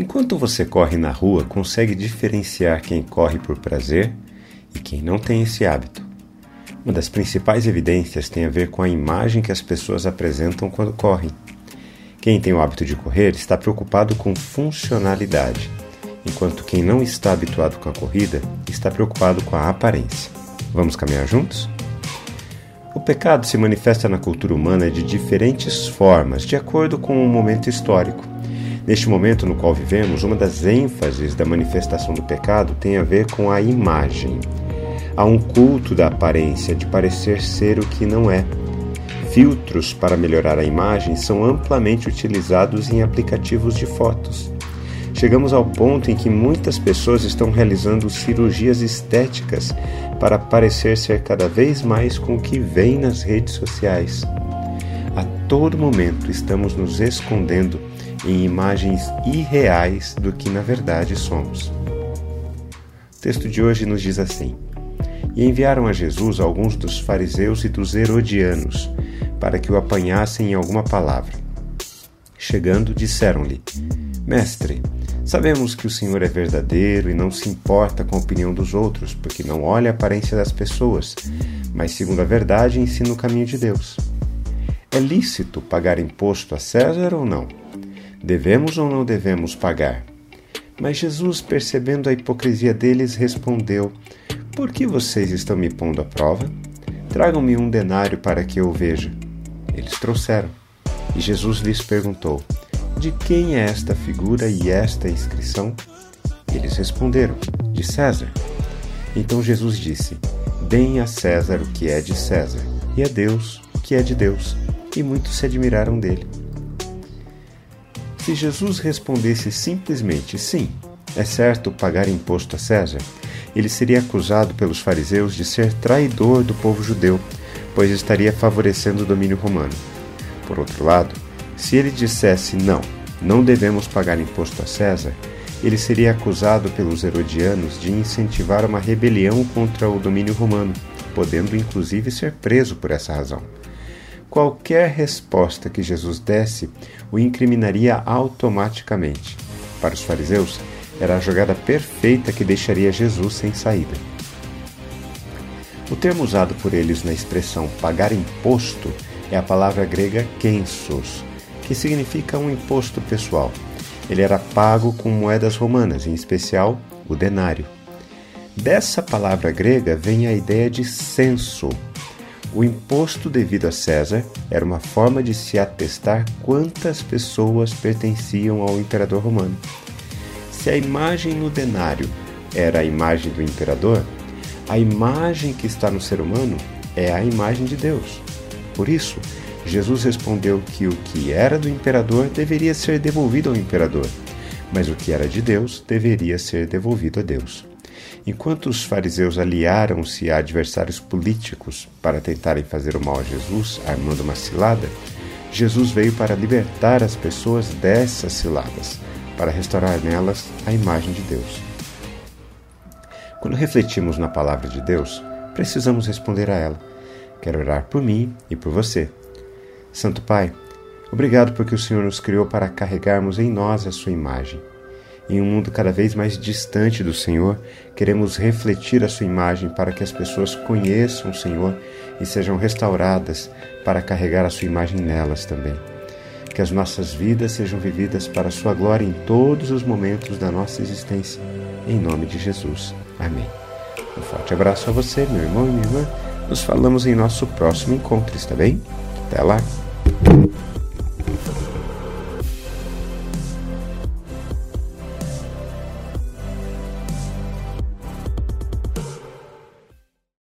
Enquanto você corre na rua, consegue diferenciar quem corre por prazer e quem não tem esse hábito. Uma das principais evidências tem a ver com a imagem que as pessoas apresentam quando correm. Quem tem o hábito de correr está preocupado com funcionalidade, enquanto quem não está habituado com a corrida está preocupado com a aparência. Vamos caminhar juntos? O pecado se manifesta na cultura humana de diferentes formas, de acordo com o momento histórico. Neste momento no qual vivemos, uma das ênfases da manifestação do pecado tem a ver com a imagem. Há um culto da aparência, de parecer ser o que não é. Filtros para melhorar a imagem são amplamente utilizados em aplicativos de fotos. Chegamos ao ponto em que muitas pessoas estão realizando cirurgias estéticas para parecer ser cada vez mais com o que vem nas redes sociais. A todo momento estamos nos escondendo em imagens irreais do que na verdade somos. O texto de hoje nos diz assim: E enviaram a Jesus alguns dos fariseus e dos herodianos, para que o apanhassem em alguma palavra. Chegando, disseram-lhe: Mestre, sabemos que o Senhor é verdadeiro e não se importa com a opinião dos outros, porque não olha a aparência das pessoas, mas, segundo a verdade, ensina o caminho de Deus. É lícito pagar imposto a César ou não? Devemos ou não devemos pagar? Mas Jesus, percebendo a hipocrisia deles, respondeu: Por que vocês estão me pondo à prova? Tragam-me um denário para que eu veja. Eles trouxeram. E Jesus lhes perguntou: De quem é esta figura e esta inscrição? Eles responderam: De César. Então Jesus disse: Deem a César o que é de César, e a Deus o que é de Deus. E muitos se admiraram dele. Se Jesus respondesse simplesmente sim, é certo pagar imposto a César, ele seria acusado pelos fariseus de ser traidor do povo judeu, pois estaria favorecendo o domínio romano. Por outro lado, se ele dissesse não, não devemos pagar imposto a César, ele seria acusado pelos herodianos de incentivar uma rebelião contra o domínio romano, podendo inclusive ser preso por essa razão. Qualquer resposta que Jesus desse o incriminaria automaticamente. Para os fariseus, era a jogada perfeita que deixaria Jesus sem saída. O termo usado por eles na expressão pagar imposto é a palavra grega kensos, que significa um imposto pessoal. Ele era pago com moedas romanas, em especial o denário. Dessa palavra grega vem a ideia de censo, o imposto devido a César era uma forma de se atestar quantas pessoas pertenciam ao imperador romano. Se a imagem no denário era a imagem do imperador, a imagem que está no ser humano é a imagem de Deus. Por isso, Jesus respondeu que o que era do imperador deveria ser devolvido ao imperador, mas o que era de Deus deveria ser devolvido a Deus. Enquanto os fariseus aliaram-se a adversários políticos para tentarem fazer o mal a Jesus, armando uma cilada, Jesus veio para libertar as pessoas dessas ciladas, para restaurar nelas a imagem de Deus. Quando refletimos na palavra de Deus, precisamos responder a ela. Quero orar por mim e por você. Santo Pai, obrigado porque o Senhor nos criou para carregarmos em nós a sua imagem. Em um mundo cada vez mais distante do Senhor, queremos refletir a Sua imagem para que as pessoas conheçam o Senhor e sejam restauradas para carregar a Sua imagem nelas também. Que as nossas vidas sejam vividas para a Sua glória em todos os momentos da nossa existência. Em nome de Jesus. Amém. Um forte abraço a você, meu irmão e minha irmã. Nos falamos em nosso próximo encontro, está bem? Até lá!